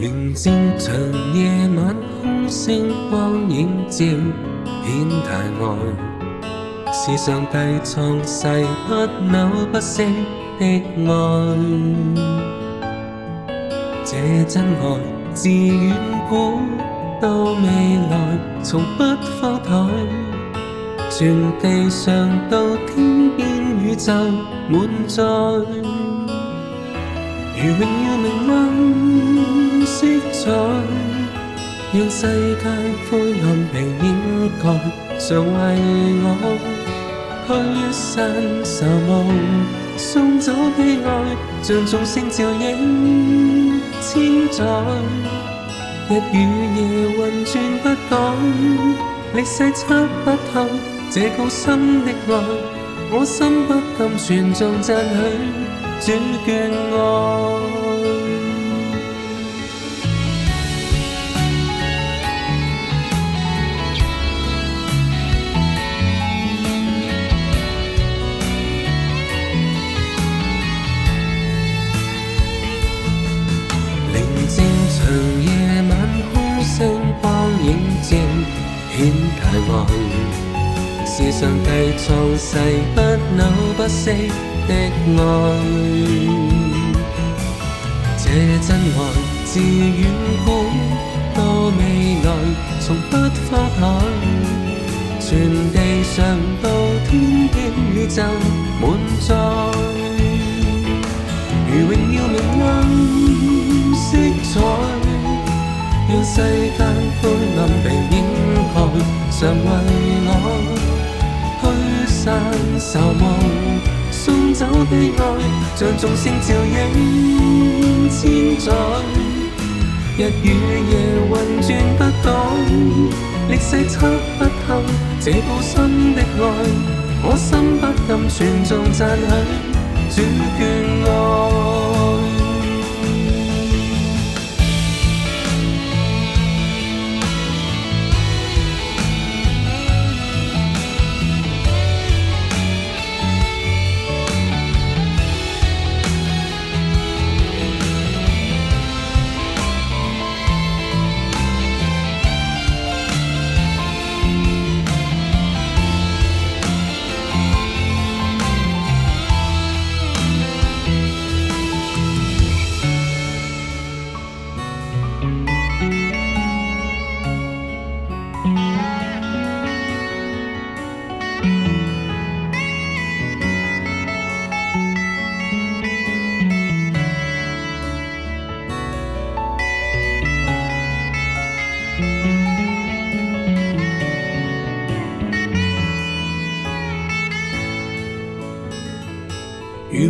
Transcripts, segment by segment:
乱箭长夜，晚空星光映照，显大外，是上帝创世不朽不息的爱，这真爱自远古到未来，从不荒怠。全地上到天边，宇宙满载。如荣耀明亮。让世界灰暗被掩盖，常为我驱散愁梦，送走悲哀。像众星照映千载，日与夜运转不改，历史测不透这高深的爱。我心不禁悬中赞许，主眷爱。大王，是上帝創世不朽不息的愛。這真愛自遠古到未來，從不花海，全地上到天邊宇宙滿載，如榮耀明暗色彩，讓世界。常为我驱散愁梦，送走悲哀，像众星照影千载。日与夜运转不挡，历世测不透这苦心的爱，我心不甘，全众赞许主眷爱。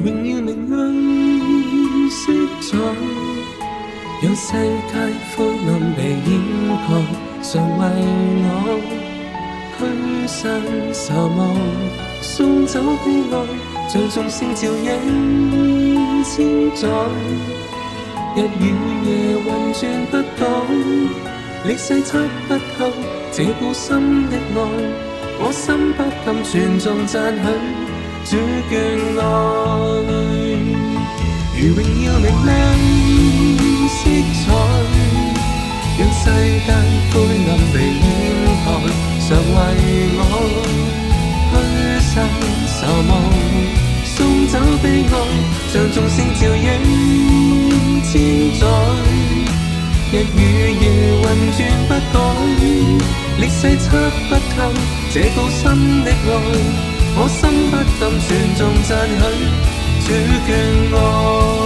荣耀明亮色彩，让世界灰暗被掩盖。常为我驱散傻望，送走悲哀，像众星照映千载。日与夜运转不倒，历世测不透这苦心的爱，我心不禁全众赞许。主眷愛裏，如榮耀明亮色彩，讓世界灰暗被掩蓋，常為我虛心守望，送走悲哀，像眾星照映千載，日與夜運轉不改，歷世測不透這高深的愛。我心不甘，算中赞许主眷爱。